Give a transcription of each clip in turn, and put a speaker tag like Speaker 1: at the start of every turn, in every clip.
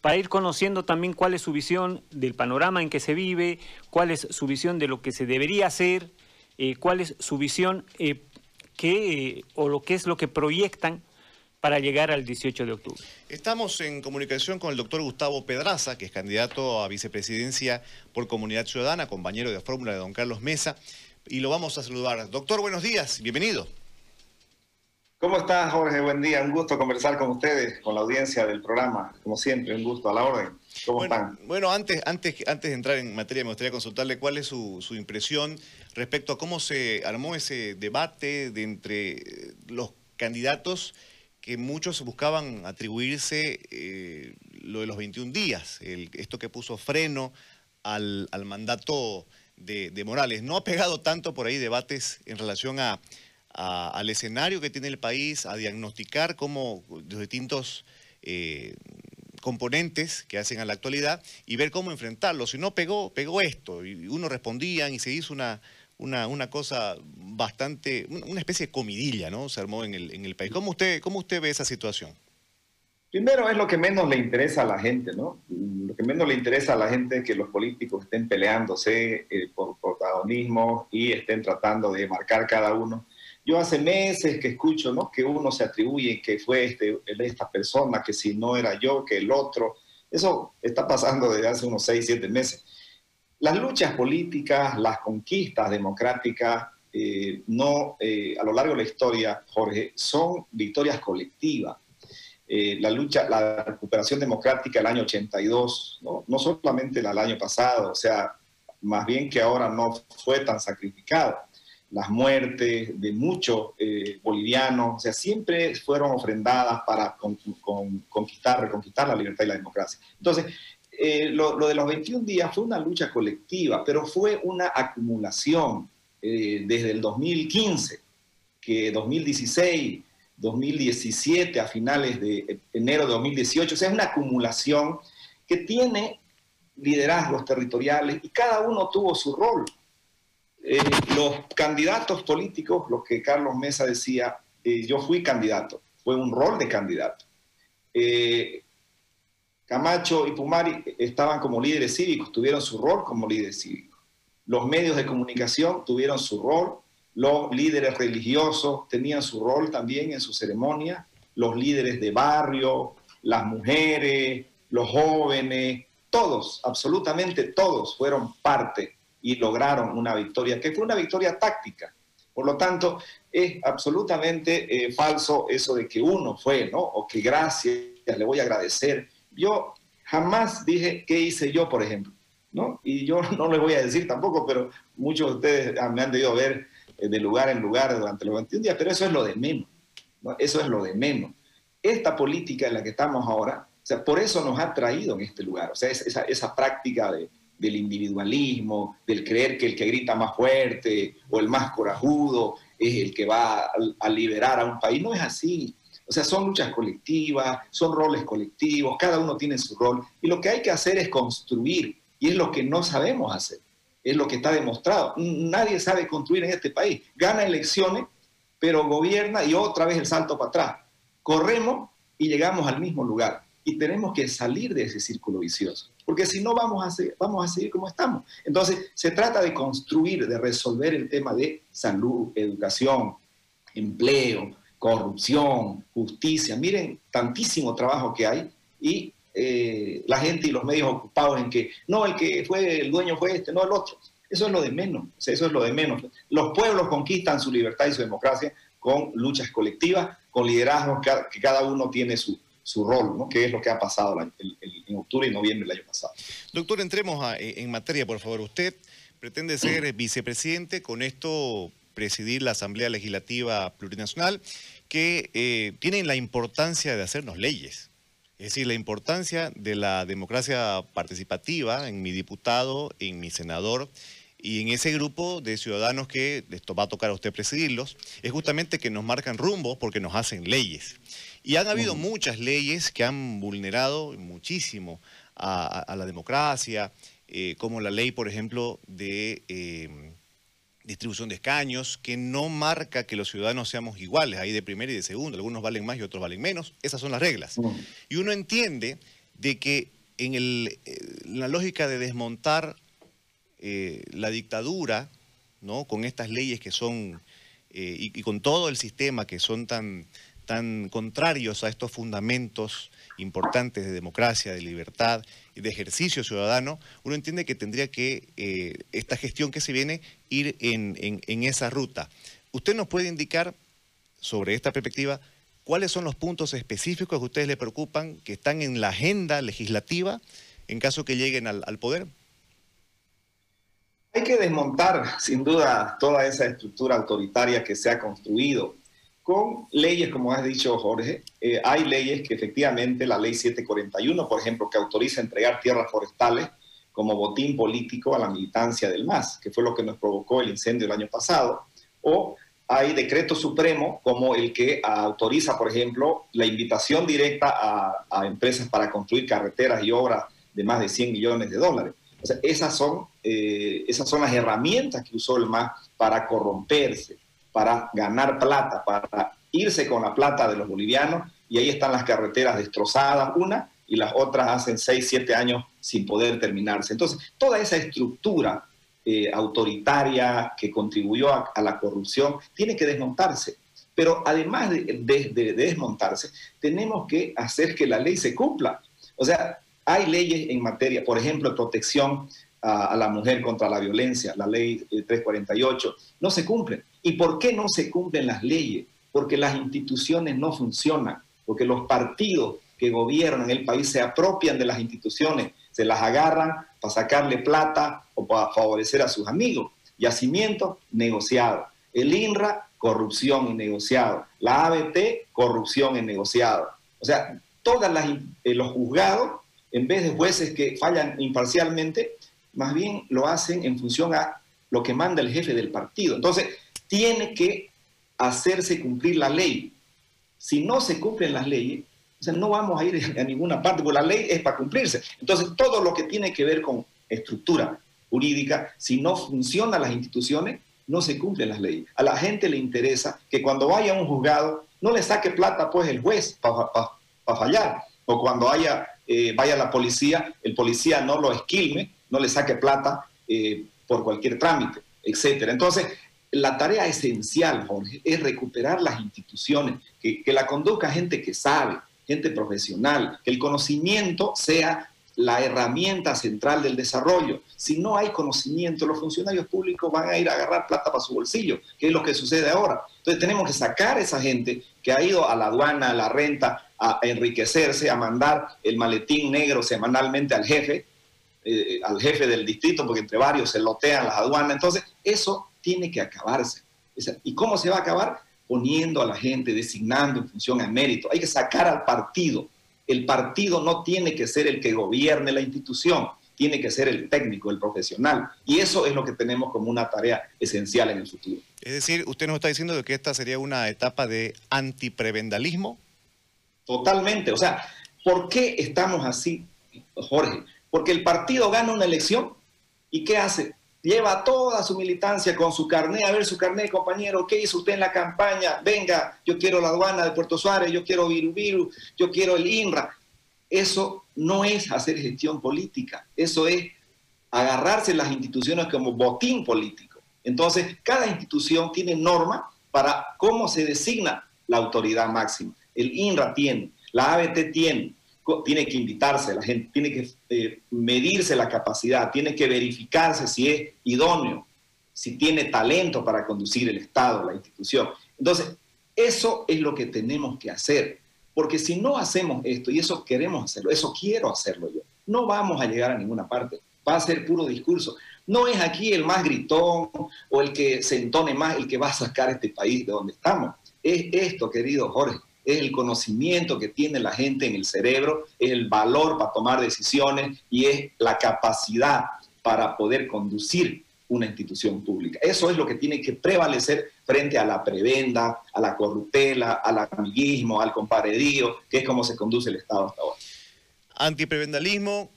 Speaker 1: para ir conociendo también cuál es su visión del panorama en que se vive, cuál es su visión de lo que se debería hacer, eh, cuál es su visión eh, que, o lo que es lo que proyectan para llegar al 18 de octubre.
Speaker 2: Estamos en comunicación con el doctor Gustavo Pedraza, que es candidato a vicepresidencia por Comunidad Ciudadana, compañero de fórmula de don Carlos Mesa, y lo vamos a saludar. Doctor, buenos días, bienvenido.
Speaker 3: ¿Cómo está Jorge? Buen día, un gusto conversar con ustedes, con la audiencia del programa, como siempre, un gusto a la orden. ¿Cómo están?
Speaker 2: Bueno, antes, antes, antes de entrar en materia, me gustaría consultarle cuál es su, impresión respecto a cómo se armó ese debate de entre los candidatos que muchos buscaban atribuirse eh, lo de los 21 días, esto que puso freno al, mandato de, de Morales. ¿No ha pegado tanto por ahí debates en relación a al escenario que tiene el país, a diagnosticar cómo los distintos eh, componentes que hacen a la actualidad y ver cómo enfrentarlo. Si no pegó, pegó esto. Y uno respondían y se hizo una, una, cosa bastante, una especie de comidilla, ¿no? Se armó en el, en el país. ¿Cómo usted, ¿Cómo usted ve esa situación?
Speaker 3: Primero es lo que menos le interesa a la gente, ¿no? Lo que menos le interesa a la gente es que los políticos estén peleándose eh, por protagonismo y estén tratando de marcar cada uno yo hace meses que escucho ¿no? que uno se atribuye que fue este, esta persona, que si no era yo, que el otro. Eso está pasando desde hace unos seis, siete meses. Las luchas políticas, las conquistas democráticas, eh, no, eh, a lo largo de la historia, Jorge, son victorias colectivas. Eh, la lucha, la recuperación democrática del año 82, ¿no? no solamente la del año pasado, o sea, más bien que ahora no fue tan sacrificada las muertes de muchos eh, bolivianos, o sea, siempre fueron ofrendadas para conquistar, reconquistar la libertad y la democracia. Entonces, eh, lo, de los 21 días fue una lucha colectiva, pero fue una acumulación eh, desde el 2015, que 2016, 2017, a finales de enero de 2018, o sea, es una acumulación que tiene liderazgos territoriales y cada uno tuvo su rol. Eh, los candidatos políticos, lo que Carlos Mesa decía, eh, yo fui candidato, fue un rol de candidato. Eh, Camacho y Pumari estaban como líderes cívicos, tuvieron su rol como líderes cívicos. Los medios de comunicación tuvieron su rol, los líderes religiosos tenían su rol también en su ceremonia, los líderes de barrio, las mujeres, los jóvenes, todos, absolutamente todos fueron parte y lograron una victoria, que fue una victoria táctica. Por lo tanto, es absolutamente eh, falso eso de que uno fue, ¿no? O que gracias, le voy a agradecer. Yo jamás dije qué hice yo, por ejemplo, ¿no? Y yo no les voy a decir tampoco, pero muchos de ustedes me han debido ver eh, de lugar en lugar durante los 21 días, pero eso es lo de menos, ¿no? Eso es lo de menos. Esta política en la que estamos ahora, o sea, por eso nos ha traído en este lugar, o sea, esa, esa práctica de, del individualismo, del creer que el que grita más fuerte o el más corajudo es el que va a, liberar a un país. No es así. O sea, son luchas colectivas, son roles colectivos, cada uno tiene su rol. Y lo que hay que hacer es construir, y es lo que no sabemos hacer. Es lo que está demostrado. Nadie sabe construir en este país. Gana elecciones, pero gobierna y otra vez el salto para atrás. Corremos y llegamos al mismo lugar. Y tenemos que salir de ese círculo vicioso porque si no vamos a, seguir, vamos a seguir como estamos. Entonces, se trata de construir, de resolver el tema de salud, educación, empleo, corrupción, justicia. Miren, tantísimo trabajo que hay y eh, la gente y los medios ocupados en que, no, el que fue, el dueño fue este, no el otro. Eso es lo de menos, eso es lo de menos. Los pueblos conquistan su libertad y su democracia con luchas colectivas, con liderazgos que cada uno tiene su, su rol, ¿no? que es lo que ha pasado en octubre y noviembre del año pasado.
Speaker 2: Doctor, entremos en materia, por favor. Usted pretende ser vicepresidente, con esto presidir la Asamblea Legislativa Plurinacional, que eh, tiene la importancia de hacernos leyes. Es decir, la importancia de la democracia participativa en mi diputado, en mi senador y en ese grupo de ciudadanos que esto va a tocar a usted presidirlos, es justamente que nos marcan rumbo porque nos hacen leyes. Y han habido muchas leyes que han vulnerado muchísimo a, la democracia, eh, como la ley, por ejemplo, de em, distribución de escaños, que no marca que los ciudadanos seamos iguales, hay de primera y de segunda, algunos valen más y otros valen menos, esas son las reglas. Y uno entiende de que en el, eh, la lógica de desmontar eh, la dictadura, ¿no? con estas leyes que son, y, con todo el sistema que son tan, tan contrarios a estos fundamentos importantes de democracia, de libertad y de ejercicio ciudadano, uno entiende que tendría que esta gestión que se viene ir en, en esa ruta. ¿Usted nos puede indicar sobre esta perspectiva ¿Cuáles son los puntos específicos que a ustedes les preocupan, que están en la agenda legislativa en caso que lleguen al, poder?
Speaker 3: Hay que desmontar, sin duda, toda esa estructura autoritaria que se ha construido con leyes, como has dicho Jorge. Eh, hay leyes que efectivamente, la ley 741, por ejemplo, que autoriza entregar tierras forestales como botín político a la militancia del MAS, que fue lo que nos provocó el incendio el año pasado, o hay decretos supremos como el que autoriza, por ejemplo, la invitación directa a, empresas para construir carreteras y obras de más de 100 millones de dólares. O sea, esas son, eh, esas son las herramientas que usó el MAS para corromperse, para ganar plata, para irse con la plata de los bolivianos. Y ahí están las carreteras destrozadas, una, y las otras hacen 6, 7 años sin poder terminarse. Entonces, toda esa estructura eh, autoritaria que contribuyó a, la corrupción, tiene que desmontarse. Pero además de, desmontarse, tenemos que hacer que la ley se cumpla. O sea, hay leyes en materia, por ejemplo, protección a, la mujer contra la violencia, la ley 348, eh, no se cumplen. ¿Y por qué no se cumplen las leyes? Porque las instituciones no funcionan, porque los partidos que gobiernan el país se apropian de las instituciones, se las agarran para sacarle plata o para favorecer a sus amigos. Yacimiento, negociado. El INRA, corrupción y negociado. La ABT, corrupción y negociado. O sea, todos eh, los juzgados, en vez de jueces que fallan imparcialmente, más bien lo hacen en función a lo que manda el jefe del partido. Entonces, tiene que hacerse cumplir la ley. Si no se cumplen las leyes, o sea, no vamos a ir a ninguna parte, porque la ley es para cumplirse. Entonces, todo lo que tiene que ver con estructura jurídica, si no funcionan las instituciones, no se cumplen las leyes. A la gente le interesa que cuando vaya a un juzgado, no le saque plata pues el juez para fallar. O cuando haya, eh, vaya la policía, el policía no lo esquilme, no le saque plata eh, por cualquier trámite, etc. Entonces, la tarea esencial, Jorge, es recuperar las instituciones, que, la conduzca gente que sabe, gente profesional, que el conocimiento sea la herramienta central del desarrollo. Si no hay conocimiento, los funcionarios públicos van a ir a agarrar plata para su bolsillo, que es lo que sucede ahora. Entonces tenemos que sacar a esa gente que ha ido a la aduana, a la renta, a enriquecerse, a mandar el maletín negro semanalmente al jefe, eh, al jefe del distrito, porque entre varios se lotean las aduanas. Entonces, eso tiene que acabarse. ¿Y cómo se va a acabar? poniendo a la gente, designando en función a mérito. Hay que sacar al partido. El partido no tiene que ser el que gobierne la institución, tiene que ser el técnico, el profesional. Y eso es lo que tenemos como una tarea esencial en el futuro.
Speaker 2: Es decir, usted nos está diciendo que esta sería una etapa de antiprebendalismo.
Speaker 3: Totalmente. O sea, ¿por qué estamos así, Jorge? Porque el partido gana una elección y ¿qué hace? Lleva toda su militancia con su carné, a ver su carné, compañero, ¿qué hizo usted en la campaña? Venga, yo quiero la aduana de Puerto Suárez, yo quiero Viru Viru, yo quiero el INRA. Eso no es hacer gestión política, eso es agarrarse las instituciones como botín político. Entonces, cada institución tiene norma para cómo se designa la autoridad máxima. El INRA tiene, la ABT tiene, tiene que invitarse, la gente tiene que eh, medirse la capacidad, tiene que verificarse si es idóneo, si tiene talento para conducir el Estado, la institución. Entonces, eso es lo que tenemos que hacer, porque si no hacemos esto, y eso queremos hacerlo, eso quiero hacerlo yo, no vamos a llegar a ninguna parte, va a ser puro discurso. No es aquí el más gritón o el que se entone más el que va a sacar este país de donde estamos. Es esto, querido Jorge, es el conocimiento que tiene la gente en el cerebro, es el valor para tomar decisiones y es la capacidad para poder conducir una institución pública. Eso es lo que tiene que prevalecer frente a la prebenda, a la corruptela, al amiguismo, al comparedío, que es como se conduce el Estado hasta ahora.
Speaker 2: Antiprevendalismo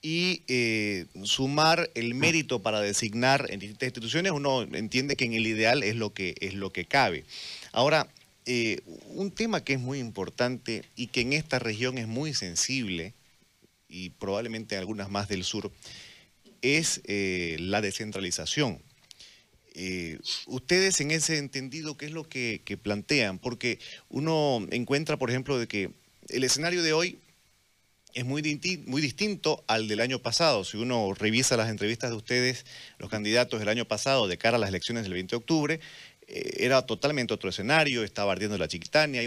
Speaker 2: y eh, sumar el mérito para designar en distintas instituciones, uno entiende que en el ideal es lo que, es lo que cabe. Ahora, eh, un tema que es muy importante y que en esta región es muy sensible, y probablemente algunas más del sur, es eh, la descentralización. Eh, ustedes en ese entendido, ¿qué es lo que, plantean? Porque uno encuentra, por ejemplo, de que el escenario de hoy es muy, muy distinto al del año pasado. Si uno revisa las entrevistas de ustedes, los candidatos del año pasado de cara a las elecciones del 20 de octubre, era totalmente otro escenario, estaba ardiendo la chiquitania,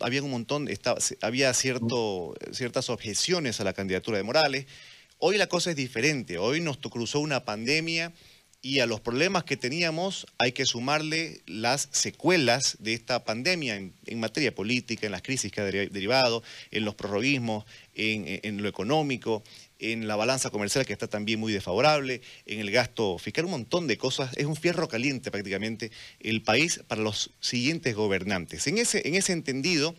Speaker 2: había un montón, estaba, había cierto, ciertas objeciones a la candidatura de Morales. Hoy la cosa es diferente, hoy nos cruzó una pandemia y a los problemas que teníamos hay que sumarle las secuelas de esta pandemia en, materia política, en las crisis que ha derivado, en los prorroguismos, en, lo económico, en la balanza comercial que está también muy desfavorable, en el gasto fiscal, un montón de cosas. Es un fierro caliente prácticamente el país para los siguientes gobernantes. En ese, en ese entendido,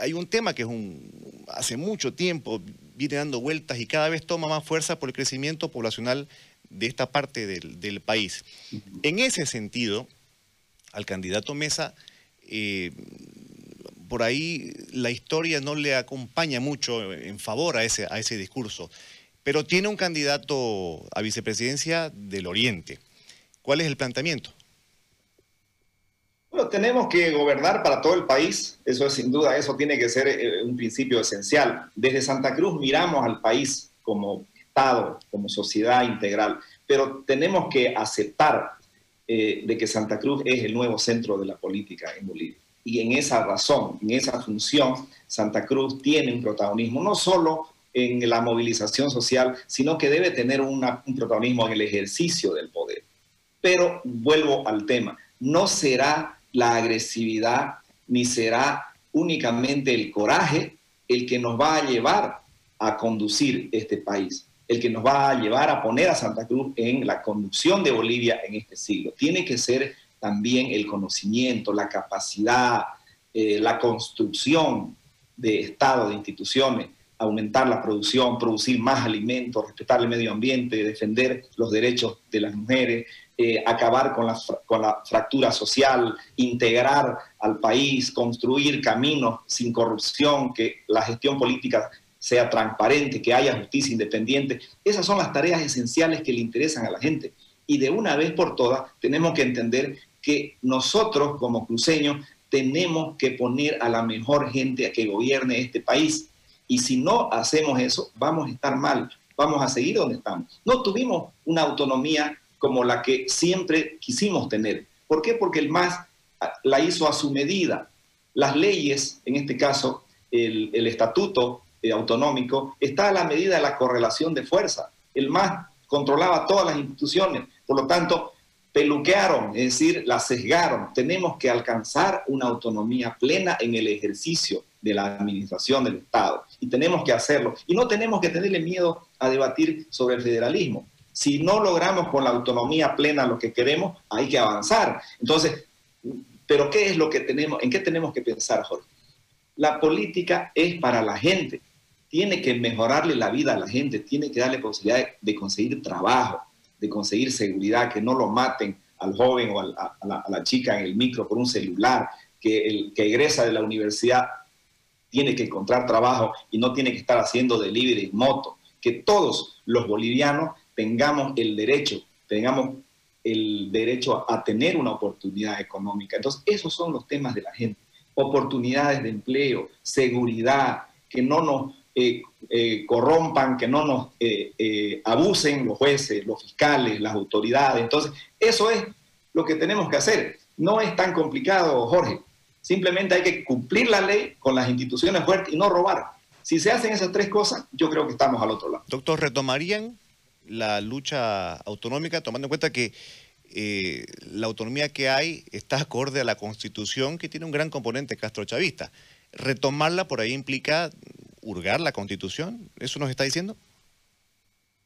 Speaker 2: hay un tema que es un, hace mucho tiempo viene dando vueltas y cada vez toma más fuerza por el crecimiento poblacional de esta parte del, país. En ese sentido, al candidato Mesa, eh, por ahí la historia no le acompaña mucho en favor a ese, a ese discurso, pero tiene un candidato a vicepresidencia del Oriente. ¿Cuál es el planteamiento?
Speaker 3: Bueno, tenemos que gobernar para todo el país, eso es sin duda, eso tiene que ser eh, un principio esencial. Desde Santa Cruz miramos al país como Estado, como sociedad integral. Pero tenemos que aceptar eh, de que Santa Cruz es el nuevo centro de la política en Bolivia. Y en esa razón, en esa función, Santa Cruz tiene un protagonismo, no solo en la movilización social, sino que debe tener un protagonismo en el ejercicio del poder. Pero vuelvo al tema, no será la agresividad ni será únicamente el coraje el que nos va a llevar a conducir este país el que nos va a llevar a poner a Santa Cruz en la conducción de Bolivia en este siglo. Tiene que ser también el conocimiento, la capacidad, eh, la construcción de Estado, de instituciones, aumentar la producción, producir más alimentos, respetar el medio ambiente, defender los derechos de las mujeres, eh, acabar con la, con la fractura social, integrar al país, construir caminos sin corrupción, que la gestión política sea transparente, que haya justicia independiente. Esas son las tareas esenciales que le interesan a la gente. Y de una vez por todas tenemos que entender que nosotros como cruceños tenemos que poner a la mejor gente a que gobierne este país. Y si no hacemos eso, vamos a estar mal, vamos a seguir donde estamos. No tuvimos una autonomía como la que siempre quisimos tener. ¿Por qué? Porque el MAS la hizo a su medida. Las leyes, en este caso el, el estatuto eh, autonómico, está a la medida de la correlación de fuerza. El MAS controlaba todas las instituciones, por lo tanto, peluquearon, es decir, la sesgaron. Tenemos que alcanzar una autonomía plena en el ejercicio de la administración del Estado y tenemos que hacerlo. Y no tenemos que tenerle miedo a debatir sobre el federalismo. Si no logramos con la autonomía plena lo que queremos, hay que avanzar. Entonces, pero ¿qué es lo que tenemos? ¿En qué tenemos que pensar, Jorge? La política es para la gente tiene que mejorarle la vida a la gente, tiene que darle posibilidad de, conseguir trabajo, de conseguir seguridad, que no lo maten al joven o a, la, chica en el micro por un celular, que el que egresa de la universidad tiene que encontrar trabajo y no tiene que estar haciendo delivery en moto, que todos los bolivianos tengamos el derecho, tengamos el derecho a tener una oportunidad económica. Entonces, esos son los temas de la gente. Oportunidades de empleo, seguridad, que no nos eh, eh, corrompan, que no nos eh, abusen los jueces, los fiscales, las autoridades. Entonces, eso es lo que tenemos que hacer. No es tan complicado, Jorge. Simplemente hay que cumplir la ley con las instituciones fuertes y no robar. Si se hacen esas tres cosas, yo creo que estamos al otro lado.
Speaker 2: Doctor, ¿retomarían la lucha autonómica tomando en cuenta que la autonomía que hay está acorde a la Constitución que tiene un gran componente castrochavista? Retomarla por ahí implica hurgar la constitución? ¿Eso nos está diciendo?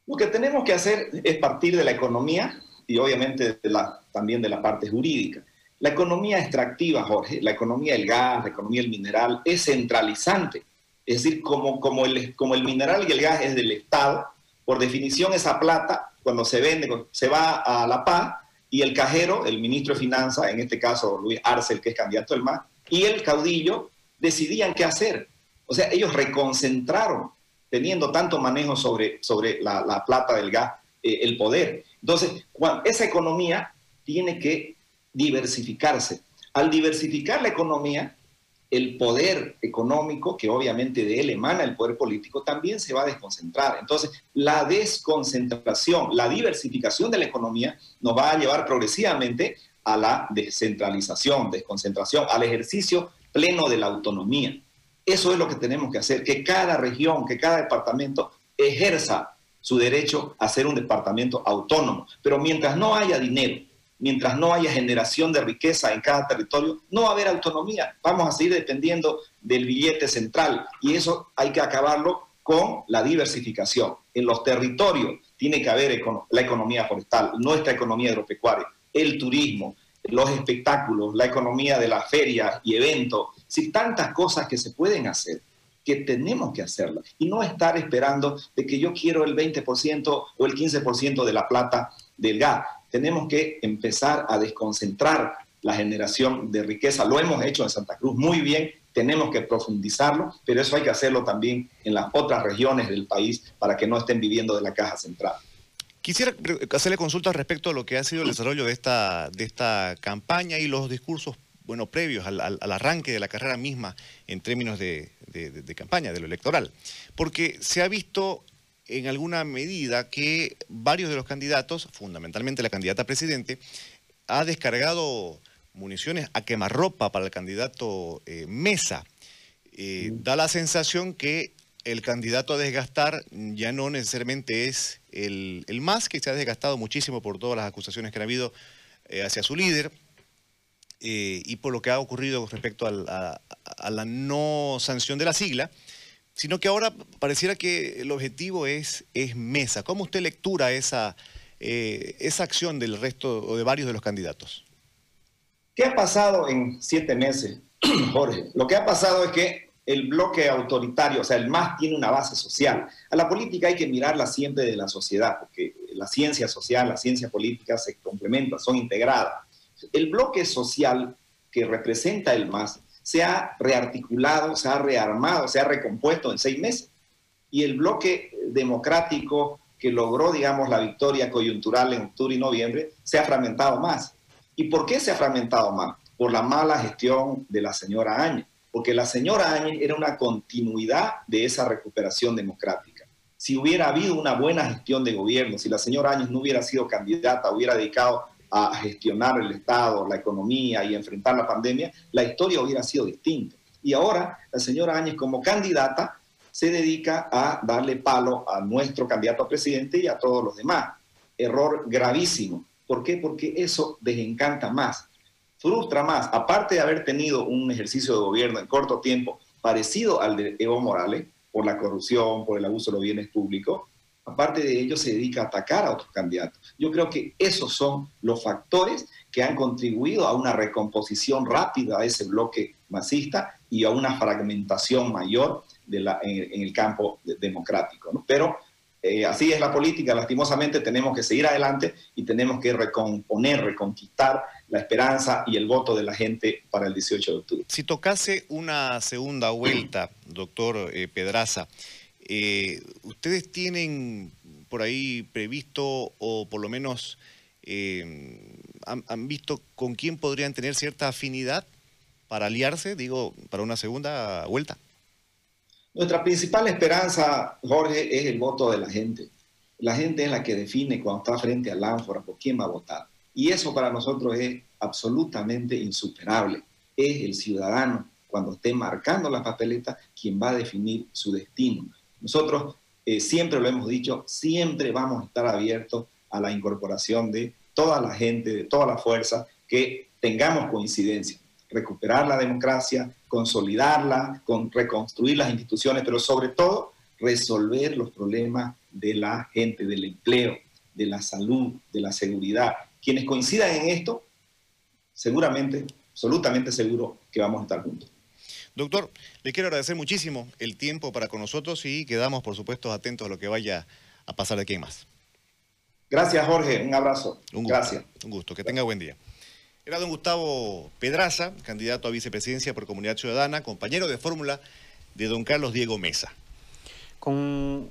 Speaker 3: Lo que tenemos que hacer es partir de la economía y obviamente también de la parte jurídica. La economía extractiva, Jorge, la economía del gas, la economía del mineral, es centralizante. Es decir, como, como, el, como el mineral y el gas es del Estado, por definición esa plata, cuando se vende, se va a La Paz y el cajero, el ministro de Finanzas, en este caso Luis Arcel, que es candidato del MAS, y el caudillo decidían qué hacer. O sea, ellos reconcentraron teniendo tanto manejo sobre, sobre la, plata del gas, eh, el poder. Entonces, esa economía tiene que diversificarse. Al diversificar la economía, el poder económico, que obviamente de él emana el poder político, también se va a desconcentrar. Entonces, la desconcentración, la diversificación de la economía nos va a llevar progresivamente a la descentralización, desconcentración, al ejercicio pleno de la autonomía. Eso es lo que tenemos que hacer, que cada región, que cada departamento ejerza su derecho a ser un departamento autónomo. Pero mientras no haya dinero, mientras no haya generación de riqueza en cada territorio, no va a haber autonomía. Vamos a seguir dependiendo del billete central y eso hay que acabarlo con la diversificación. En los territorios tiene que haber la economía forestal, nuestra economía agropecuaria, el turismo, los espectáculos, la economía de las ferias y eventos, si tantas cosas que se pueden hacer que tenemos que hacerlas y no estar esperando de que yo quiero el 20% o el 15% de la plata del gas. Tenemos que empezar a desconcentrar la generación de riqueza. Lo hemos hecho en Santa Cruz muy bien, tenemos que profundizarlo, pero eso hay que hacerlo también en las otras regiones del país para que no estén viviendo de la caja central.
Speaker 2: Quisiera hacerle consultas respecto a lo que ha sido el desarrollo de esta, de esta campaña y los discursos bueno, previos al, arranque de la carrera misma en términos de, campaña, de lo electoral. Porque se ha visto en alguna medida que varios de los candidatos, fundamentalmente la candidata a presidente, ha descargado municiones a quemarropa para el candidato eh, Mesa. Eh, da la sensación que el candidato a desgastar ya no necesariamente es el, más, que se ha desgastado muchísimo por todas las acusaciones que han habido eh, hacia su líder eh, y por lo que ha ocurrido respecto a, la no sanción de la sigla, sino que ahora pareciera que el objetivo es, es mesa. ¿Cómo usted lectura esa, eh, esa acción del resto o de varios de los candidatos?
Speaker 3: ¿Qué ha pasado en siete meses, Jorge? Lo que ha pasado es que el bloque autoritario, o sea, el MAS tiene una base social. A la política hay que mirarla siempre de la sociedad, porque la ciencia social, la ciencia política se complementan, son integradas. El bloque social que representa el MAS se ha rearticulado, se ha rearmado, se ha recompuesto en seis meses. Y el bloque democrático que logró, digamos, la victoria coyuntural en octubre y noviembre, se ha fragmentado más. ¿Y por qué se ha fragmentado más? Por la mala gestión de la señora Áñez porque la señora Áñez era una continuidad de esa recuperación democrática. Si hubiera habido una buena gestión de gobierno, si la señora Áñez no hubiera sido candidata, hubiera dedicado a gestionar el Estado, la economía y enfrentar la pandemia, la historia hubiera sido distinta. Y ahora la señora Áñez como candidata se dedica a darle palo a nuestro candidato a presidente y a todos los demás. Error gravísimo. ¿Por qué? Porque eso desencanta más frustra más, aparte de haber tenido un ejercicio de gobierno en corto tiempo parecido al de Evo Morales, por la corrupción, por el abuso de los bienes públicos, aparte de ello se dedica a atacar a otros candidatos. Yo creo que esos son los factores que han contribuido a una recomposición rápida a ese bloque masista y a una fragmentación mayor de en, el campo democrático. Pero eh, así es la política, lastimosamente tenemos que seguir adelante y tenemos que recomponer, reconquistar la esperanza y el voto de la gente para el 18 de octubre.
Speaker 2: Si tocase una segunda vuelta, doctor eh, Pedraza, eh, ¿ustedes tienen por ahí previsto o por lo menos han, visto con quién podrían tener cierta afinidad para aliarse, digo, para una segunda vuelta?
Speaker 3: Nuestra principal esperanza, Jorge, es el voto de la gente. La gente es la que define cuando está frente al ánfora por quién va a votar. Y eso para nosotros es absolutamente insuperable. Es el ciudadano, cuando esté marcando la papeleta, quien va a definir su destino. Nosotros eh, siempre lo hemos dicho, siempre vamos a estar abiertos a la incorporación de toda la gente, de toda la fuerza, que tengamos coincidencia recuperar la democracia, consolidarla, con, reconstruir las instituciones, pero sobre todo resolver los problemas de la gente, del empleo, de la salud, de la seguridad. Quienes coincidan en esto, seguramente, absolutamente seguro que vamos a estar juntos.
Speaker 2: Doctor, le quiero agradecer muchísimo el tiempo para con nosotros y quedamos, por supuesto, atentos a lo que vaya a pasar de aquí en más.
Speaker 3: Gracias, Jorge. Un abrazo. Un Gracias.
Speaker 2: Un gusto. Que tenga buen día. Era don Gustavo Pedraza, candidato a vicepresidencia por Comunidad Ciudadana, compañero de fórmula de don Carlos Diego Mesa.
Speaker 1: con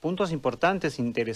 Speaker 1: puntos importantes, interesantes.